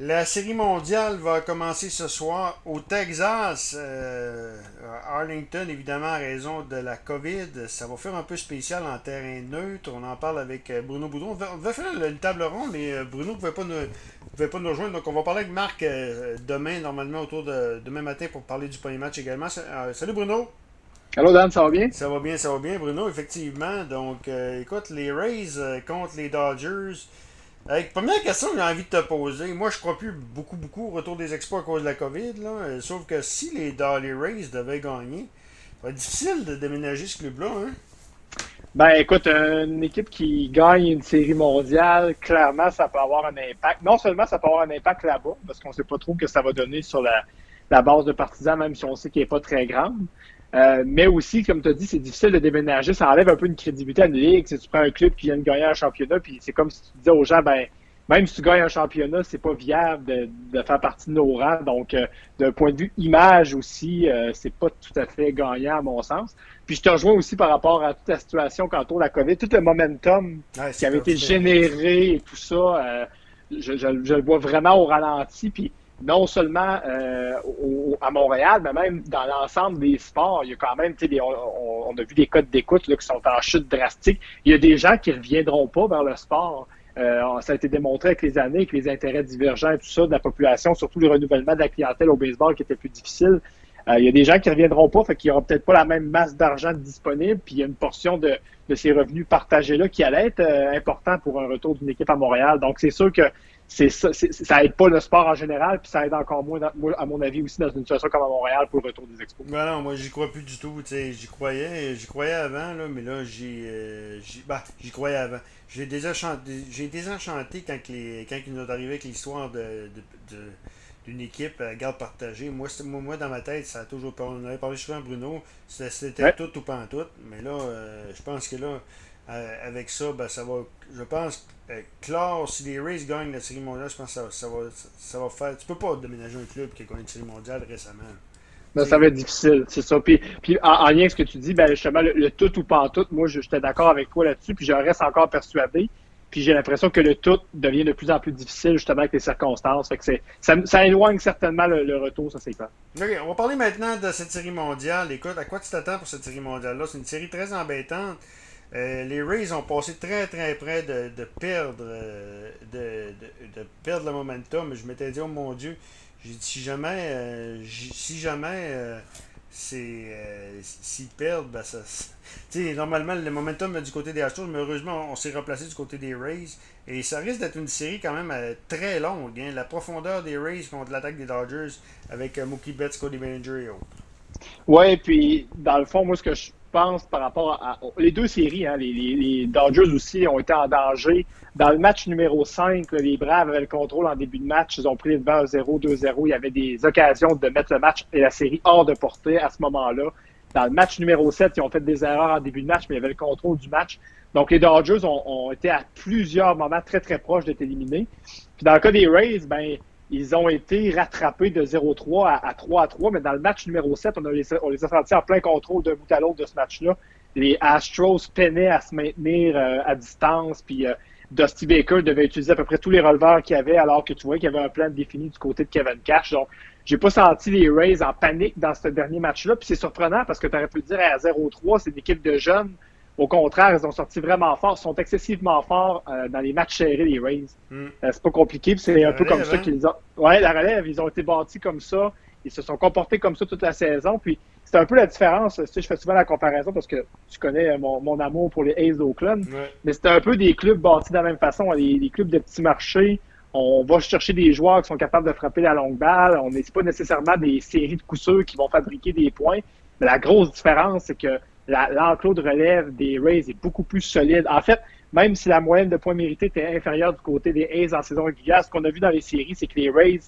La série mondiale va commencer ce soir au Texas, euh, à Arlington, évidemment, à raison de la COVID. Ça va faire un peu spécial en terrain neutre. On en parle avec euh, Bruno Boudon. On va, faire une table ronde, mais euh, Bruno ne pouvait, pas nous- pouvait pas nous rejoindre. Donc, on va parler avec Marc demain, normalement, autour de demain matin, pour parler du premier match également. Euh, salut Bruno! Allô Dan, ça va bien? Ça va bien, ça va bien, Bruno, effectivement. Donc, euh, écoute, les Rays contre les Dodgers. Première question que j'ai envie de te poser. Moi, je crois plus beaucoup, beaucoup au retour des exploits à cause de la COVID. Là. Euh, Sauf que si les, Do- les Rays devaient gagner, ça va être difficile de déménager ce club-là. Hein? Ben écoute, une équipe qui gagne une série mondiale, clairement, ça peut avoir un impact. Non seulement ça peut avoir un impact là-bas, parce qu'on sait pas trop que ça va donner sur la, la base de partisans, même si on sait qu'elle n'est pas très grande. Euh, mais aussi, comme tu as dit, c'est difficile de déménager. Ça enlève un peu une crédibilité à une ligue. Si tu prends un club qui vient de gagner un championnat, puis c'est comme si tu disais aux gens, ben, même si tu gagnes un championnat, c'est pas viable de, de faire partie de nos rangs. Donc, euh, d'un point de vue image aussi, euh, c'est pas tout à fait gagnant à mon sens. Puis je te rejoins aussi par rapport à toute la situation quand on la COVID, tout le momentum Ouais, qui avait été généré et tout ça, je, je- je le vois vraiment au ralenti. Puis non seulement euh, à Montréal, mais même dans l'ensemble des sports, il y a quand même, des- on, on- a vu des codes d'écoute qui sont en chute drastique. Il y a des gens qui reviendront pas vers le sport. Euh, ça a été démontré avec les années, avec les intérêts divergents et tout ça de la population, surtout le renouvellement de la clientèle au baseball qui était plus difficile. Euh, il y a des gens qui reviendront pas, fait qu'il y aura peut-être pas la même masse d'argent disponible, puis il y a une portion de, ces revenus partagés là qui allait être euh, important pour un retour d'une équipe à Montréal. Donc c'est sûr que c'est ça, ça aide pas le sport en général, puis ça aide encore moins, dans- moi, à mon avis aussi, dans une situation comme à Montréal pour le retour des expos. Ben non, moi j'y crois plus du tout. tu sais, J'y croyais, j'y croyais avant, là, mais là j'y, euh, bah, croyais avant. J'ai désenchanté, j'ai désenchanté quand, que les, quand il nous est arrivé avec l'histoire de, d'une équipe à garde partagée. Moi, moi, moi, dans ma tête, ça a toujours. On avait parlé souvent à Bruno, c'était, c'était Ouais. tout ou pas en tout. Mais là, euh, je pense que là, euh, avec ça, ben, ça va. Je pense euh, clore, si les Rays gagnent la série mondiale, je pense que ça, ça va, ça va faire. Tu peux pas déménager un club qui a gagné une série mondiale récemment. Ben, ça va être difficile, c'est ça. Puis, puis en, en lien avec ce que tu dis, ben justement, le, le tout ou pas en tout, moi, je- j'étais d'accord avec toi là-dessus, puis je reste encore persuadé. Puis j'ai l'impression que le tout devient de plus en plus difficile, justement, avec les circonstances. Fait que c'est, ça, ça éloigne certainement le, le retour, ça c'est clair. Ok, on va parler maintenant de cette série mondiale. Écoute, à quoi tu t'attends pour cette série mondiale-là? C'est une série très embêtante. Euh, les Rays ont passé très très près de, de perdre euh, de, de- perdre le momentum. Je m'étais dit, oh mon Dieu, j'ai dit, si jamais, euh, si jamais euh, c'est s'ils perdent, ben ça. ça- Tu sais, normalement, le momentum du côté des Astros, mais heureusement, on, s'est replacé du côté des Rays. Et ça risque d'être une série quand même très longue. hein. La profondeur des Rays contre l'attaque des Dodgers avec Mookie Betts, Cody Bellinger et autres. Ouais, puis dans le fond, moi, ce que je pense par rapport à, les deux séries, hein, les, Dodgers aussi ont été en danger. Dans le match numéro 5, là, les Braves avaient le contrôle en début de match. Ils ont pris les devants 1-0, 2-0. Il y avait des occasions de mettre le match et la série hors de portée à ce moment-là. Dans le match numéro 7, ils ont fait des erreurs en début de match, mais il y avait le contrôle du match. Donc, les Dodgers ont, ont été à plusieurs moments très, très proches d'être éliminés. Puis dans le cas des Rays, ben, ils ont été rattrapés de 0-3 à, à 3-3, mais dans le match numéro 7, on, les, a sentis en plein contrôle d'un bout à l'autre de ce match-là. Les Astros peinaient à se maintenir euh, à distance, puis euh, Dusty Baker devait utiliser à peu près tous les releveurs qu'il avait, alors que tu vois qu'il y avait un plan défini du côté de Kevin Cash. Donc, j'ai pas senti les Rays en panique dans ce dernier match-là. Puis c'est surprenant parce que tu aurais pu dire à 0-3, c'est une équipe de jeunes. Au contraire, ils ont sorti vraiment fort, sont excessivement forts euh, dans les matchs serrés, les Rays. Hmm. Euh, c'est pas compliqué, c'est un peu comme ça hein? qu'ils ont. Ouais, la relève, ils ont été bâtis comme ça. Ils se sont comportés comme ça toute la saison. Puis c'est un peu la différence. Tu sais, je fais souvent la comparaison parce que tu connais mon, mon amour pour les A's d'Oakland. Ouais. Mais c'est un peu des clubs bâtis de la même façon. Les, les clubs de petits marchés, on va chercher des joueurs qui sont capables de frapper la longue balle. On n'est pas nécessairement des séries de coups sûrs qui vont fabriquer des points. Mais la grosse différence, c'est que l'enclos de relève des Rays est beaucoup plus solide. En fait, même si la moyenne de points mérités était inférieure du côté des A's en saison régulière, ce qu'on a vu dans les séries, c'est que les Rays,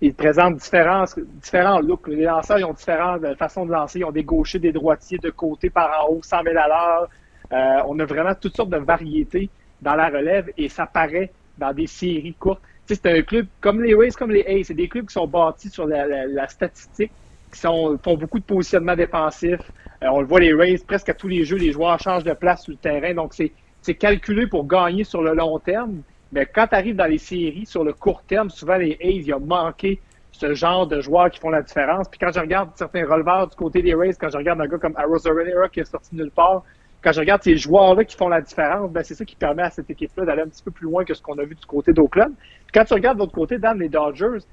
ils présentent différents, différents looks. Les lanceurs, ils ont différentes façons de lancer. Ils ont des gauchers, des droitiers, de côté, par en haut, 100 000 à l'heure. Euh, on a vraiment toutes sortes de variétés dans la relève et ça paraît dans des séries courtes. Tu sais, c'est un club comme les Rays, comme les A's. C'est des clubs qui sont bâtis sur la, la- la statistique, qui sont, font beaucoup de positionnement défensif. Euh, on le voit, les Rays, presque à tous les jeux, les joueurs changent de place sur le terrain. Donc, c'est calculé pour gagner sur le long terme. Mais quand tu arrives dans les séries, sur le court terme, souvent les A's, il a manqué ce genre de joueurs qui font la différence. Puis quand je regarde certains releveurs du côté des Rays, quand je regarde un gars comme Renera qui est sorti nulle part, quand je regarde ces joueurs-là qui font la différence, ben c'est ça qui permet à cette équipe-là d'aller un petit peu plus loin que ce qu'on a vu du côté d'Oakland. Quand tu regardes de l'autre côté, dans les Dodgers,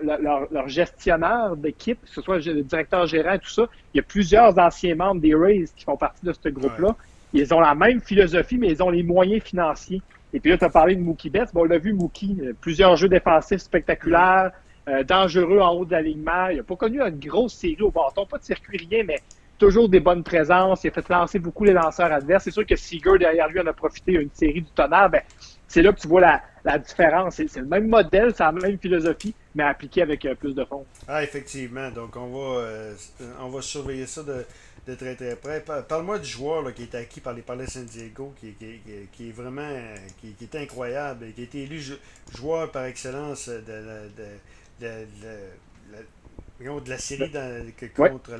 leur, gestionnaire d'équipe, que ce soit le directeur gérant, tout ça, il y a plusieurs anciens membres des Rays qui font partie de ce groupe-là. Ils ont la même philosophie, mais ils ont les moyens financiers. Et puis là, tu as parlé de Mookie Betts. Bon, on l'a vu, Mookie, euh, plusieurs jeux défensifs spectaculaires, euh, dangereux en haut de l'alignement. Il n'a pas connu une grosse série au bâton, pas de circuit, rien, mais toujours des bonnes présences. Il a fait lancer beaucoup les lanceurs adverses. C'est sûr que Seager, derrière lui, en a profité une série du tonnerre. Ben, c'est là que tu vois la, différence. C'est le même modèle, c'est la même philosophie, mais appliqué avec euh, plus de fonds. Ah, effectivement. Donc, on va, euh, on va surveiller ça de, très très près. Parle-moi du joueur qui est acquis par les Palais de San Diego, qui, qui, est vraiment qui, est incroyable, qui a été élu joueur par excellence de, de, de la série contre,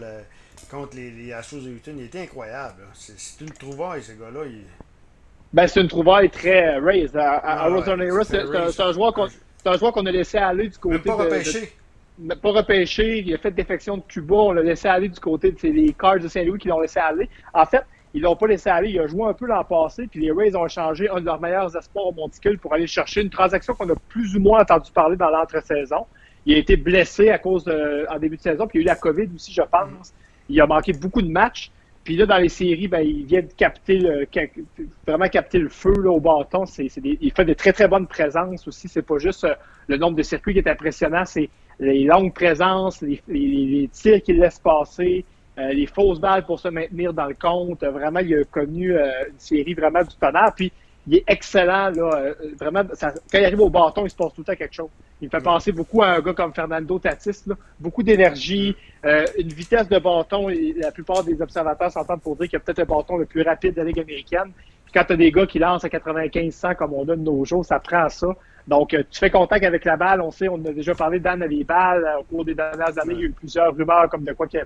contre les, les Astros de Houston. Il était incroyable. C'est une trouvaille, ce gars-là. Ben, c'est une trouvaille très raise. À, à, c'est un, joueur qu'on a laissé aller du côté. pas repêché. pas repêché. Il a fait défection de Cuba. On l'a laissé aller du côté de les Cards de Saint-Louis qui l'ont laissé aller. En fait, ils l'ont pas laissé aller. Il a joué un peu l'an passé. Puis les Rays ont changé un de leurs meilleurs espoirs au monticule pour aller chercher une transaction qu'on a plus ou moins entendu parler dans l'entre-saison. Il a été blessé à cause de, en début de saison. Puis il y a eu la COVID aussi, je pense. Il a manqué beaucoup de matchs. Puis là, dans les séries, ben, il vient de capter le, vraiment capter le feu là, au bâton. C'est, il fait de très, très bonnes présences aussi. C'est pas juste euh, le nombre de circuits qui est impressionnant, c'est les longues présences, les, tirs qu'il laisse passer, euh, les fausses balles pour se maintenir dans le compte. Vraiment, il a connu euh, une série vraiment du tonnerre. Puis il est excellent. Là, vraiment, quand il arrive au bâton, il se passe tout le temps quelque chose. Il me fait penser beaucoup à un gars comme Fernando Tatis. Là. Beaucoup d'énergie, euh, une vitesse de bâton. Et la plupart des observateurs s'entendent pour dire qu'il y a peut-être le bâton le plus rapide de la Ligue américaine. Puis quand tu as des gars qui lancent à 95-100 comme on a de nos jours, ça prend ça. Donc, euh, tu fais contact avec la balle. On sait, on a déjà parlé d'Anne les balles. Euh, au cours des dernières années, il y a eu plusieurs rumeurs comme de quoi qu'il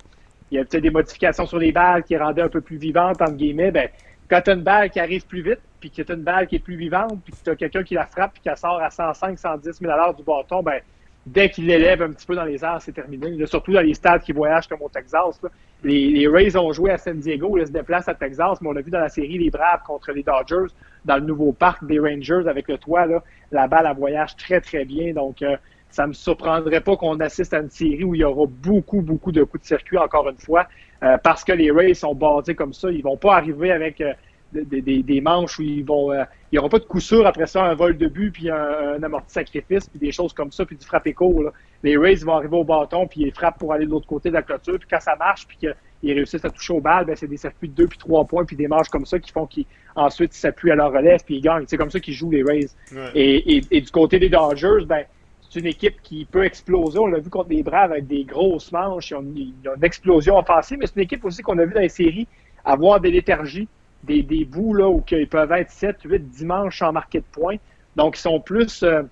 y a, peut-être des modifications sur les balles qui rendaient un peu plus vivantes, entre guillemets. Ben, quand tu as une balle qui arrive plus vite, puis que tu une balle qui est plus vivante, puis que tu as quelqu'un qui la frappe, puis qui sort à 105, 110 000 à du bâton, ben, dès qu'il l'élève un petit peu dans les airs, c'est terminé. surtout dans les stades qui voyagent comme au Texas. Les, Rays ont joué à San Diego, ils se déplacent à Texas, mais on a vu dans la série les Braves contre les Dodgers, dans le nouveau parc des Rangers avec le toit, là, la balle voyage très très bien. Donc, euh, ça me surprendrait pas qu'on assiste à une série où il y aura beaucoup, beaucoup de coups de circuit, encore une fois. Euh, parce que les Rays sont basés comme ça. Ils vont pas arriver avec euh, des, manches où ils vont. Euh, il n'y aura pas de coup sûr après ça, un vol de but, puis un, amorti sacrifice, puis des choses comme ça, puis du frappé court. Les Rays vont arriver au bâton, puis ils frappent pour aller de l'autre côté de la clôture, puis quand ça marche, puis qu'ils réussissent à toucher au balles, ben, c'est des circuits de deux puis trois points, puis des manches comme ça qui font qu'ensuite ils s'appuient à leur relève, puis ils gagnent. C'est comme ça qu'ils jouent les Rays. Et, du côté des Dodgers, ben, c'est une équipe qui peut exploser. On l'a vu contre les Braves avec des grosses manches. Ils ont, une explosion offensive, mais c'est une équipe aussi qu'on a vu dans les séries avoir des léthargies, des, des bouts là, où ils peuvent être 7, 8 dimanches sans marquer de points. Donc, ils sont plus euh,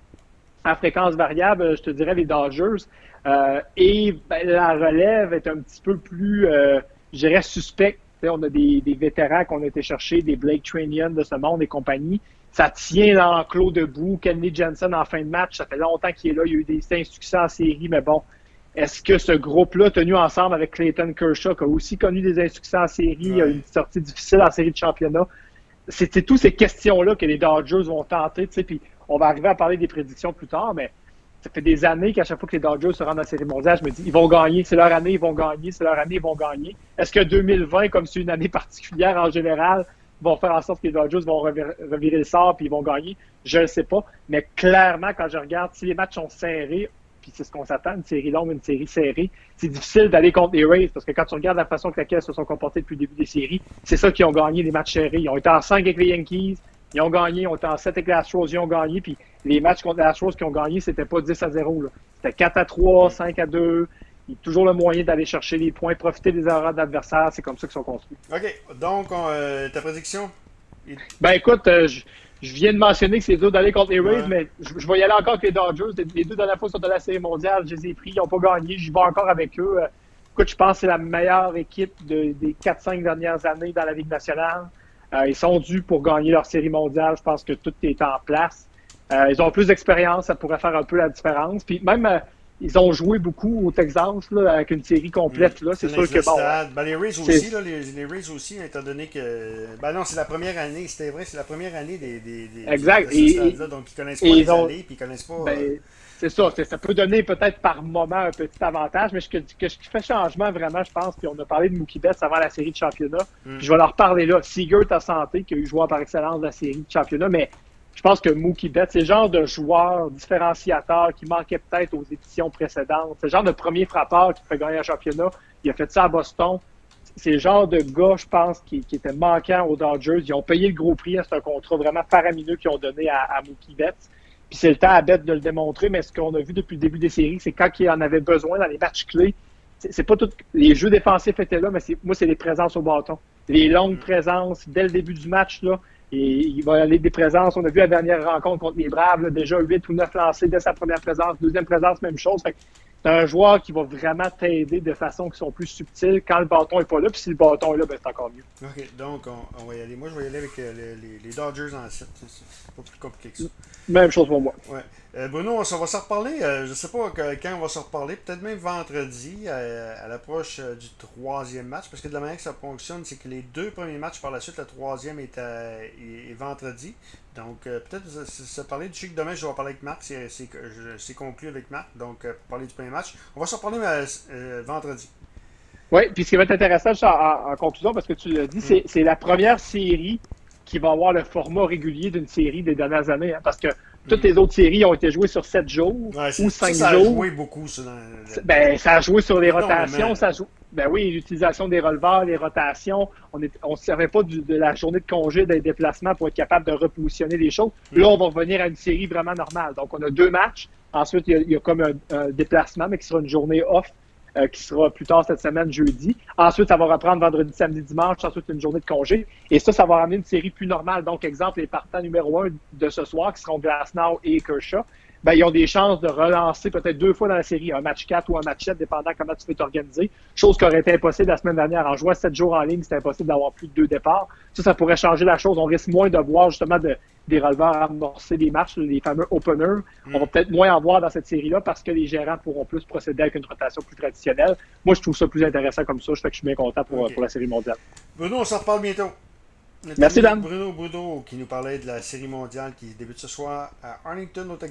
à fréquence variable, je te dirais, les Dodgers. Euh, et ben, la relève est un petit peu plus, euh, je dirais, suspecte. on a des, des vétérans qu'on a été chercher, des Blake Tranian de ce monde et compagnie ça tient l'enclos debout. Kenny Jensen en fin de match, ça fait longtemps qu'il est là. Il y a eu des insuccès en série, mais bon, est-ce que ce groupe-là, tenu ensemble avec Clayton Kershaw, qui a aussi connu des insuccès en série, une sortie difficile en série de championnat, c'est toutes ces questions-là que les Dodgers vont tenter, puis on va arriver à parler des prédictions plus tard, mais ça fait des années qu'à chaque fois que les Dodgers se rendent à la série mondiale, je me dis, ils vont gagner, c'est leur année, ils vont gagner, c'est leur année, ils vont gagner. Est-ce que 2020, comme c'est une année particulière en général, vont faire en sorte que les Dodgers vont revirer le sort puis ils vont gagner? Je ne sais pas. Mais clairement, quand je regarde, si les matchs sont serrés, puis c'est ce qu'on s'attend, une série longue, une série serrée, c'est difficile d'aller contre les Rays parce que quand tu regardes la façon que laquelle se sont comportés depuis le début des séries, c'est ça qui ont gagné les matchs serrés. Ils ont été en 5 avec les Yankees, ils ont gagné, ils ont été en 7 avec les Astros, ils ont gagné, puis les matchs contre les Astros qui ont gagné, c'était pas 10 à 0. C'était 4 à 3, 5 à 2, il y a toujours le moyen d'aller chercher les points, profiter des erreurs d'adversaires. C'est comme ça qu'ils sont construits. OK. Donc, euh, ta prédiction? Ben écoute, euh, je, viens de mentionner que c'est dur d'aller contre les Rays, mais je, vais y aller encore avec les Dodgers. Les deux dernières fois sont de la Série mondiale, je les ai pris. Ils n'ont pas gagné. Je vais encore avec eux. Euh, écoute, je pense que c'est la meilleure équipe des 4-5 dernières années dans la Ligue nationale. ils sont dus pour gagner leur Série mondiale. Je pense que tout est en place. Euh, ils ont plus d'expérience, ça pourrait faire un peu la différence. Puis même, euh, ils ont joué beaucoup au Texas là, avec une série complète. là. C'est sûr que bon. Ben, les Rays aussi, là, les, les, Rays aussi, étant donné que. Ben non, c'est la première année, c'était vrai, c'est la première année des. des, des exact. De et, là, donc ils connaissent pas les ont... années, puis ils connaissent pas. Ben, euh... C'est ça, ça peut donner peut-être par moment un petit avantage, mais ce, que, que, ce qui fait changement vraiment, je pense, puis on a parlé de Mookie Betts avant la série de championnat, mm. je vais leur parler là. Seager ta santé, qui a eu joueur par excellence de la série de championnat, mais je pense que Mookie Betts, c'est le genre de joueur différenciateur qui manquait peut-être aux éditions précédentes. C'est le genre de premier frappeur qui fait gagner un championnat. Il a fait ça à Boston. C'est le genre de gars, je pense, qui, qui était manquant aux Dodgers. Ils ont payé le gros prix. C'est un contrat vraiment faramineux qu'ils ont donné à, à Mookie Betts. Puis c'est le temps à Bête de le démontrer, mais ce qu'on a vu depuis le début des séries, c'est quand il en avait besoin dans les matchs clés, c'est pas tout. Les jeux défensifs étaient là, mais moi, c'est les présences au bâton. Les longues présences dès le début du match, là. Et il va y aller des présences. On a vu la dernière rencontre contre les Braves, là, déjà 8 ou 9 lancés dès sa première présence. Deuxième présence, même chose. C'est un joueur qui va vraiment t'aider de façon qui sont plus subtiles quand le bâton n'est pas là. Puis si le bâton est là, ben, c'est encore mieux. OK, donc on, on, va y aller. Moi, je vais y aller avec euh, les, les, Dodgers en 7. C'est pas plus compliqué que ça. Même chose pour moi. Ouais. Euh, Bruno, on, va se reparler. Euh, je sais pas quand on va se reparler. Peut-être même vendredi, à, à l'approche euh, du troisième match. Parce que de la manière que ça fonctionne, c'est que les deux premiers matchs par la suite, le troisième est, à, est, est vendredi. Donc, euh, peut-être se parler du chic demain, je vais parler avec Marc. C'est conclu avec Marc. Donc, euh, pour parler du premier match. On va se reparler euh, vendredi. Oui, puis ce qui va être intéressant en, en conclusion, parce que tu l'as dit, mm. c'est la première série qui va avoir le format régulier d'une série des dernières années. Hein, parce que toutes les autres séries ont été jouées sur 7 jours ouais, ou 5 ça, ça jours. Ça a joué beaucoup, ça. Dans... Ben, ça a joué sur les rotations. Ça joue... Ben oui, l'utilisation des releveurs, les rotations. On ne on se servait pas du, de la journée de congé, des déplacements pour être capable de repositionner les choses. Là, on va revenir à une série vraiment normale. Donc, on a deux matchs. Ensuite, il y a, il y a comme un, un, déplacement, mais qui sera une journée off. Euh, qui sera plus tard cette semaine, jeudi. Ensuite, ça va reprendre vendredi, samedi, dimanche. Ensuite, une journée de congé. Et ça, ça va ramener une série plus normale. Donc, exemple, les partants numéro un de ce soir, qui seront Glasnow et Kershaw, ben, ils ont des chances de relancer peut-être deux fois dans la série, un match 4 ou un match 7, dépendant comment tu peux t'organiser. Chose qui aurait été impossible la semaine dernière. En jouant 7 jours en ligne, c'était impossible d'avoir plus de deux départs. Ça, ça pourrait changer la chose. On risque moins de voir justement de, des releveurs amorcer des matchs, les fameux openers. Mm. On va peut-être moins en voir dans cette série-là parce que les gérants pourront plus procéder avec une rotation plus traditionnelle. Moi, je trouve ça plus intéressant comme ça. Je fais que je suis bien content pour, okay. pour la série mondiale. Bruno, on s'en reparle bientôt. Merci, Dan. Bruno Bruno qui nous parlait de la série mondiale qui débute ce soir à Arlington, au Texas.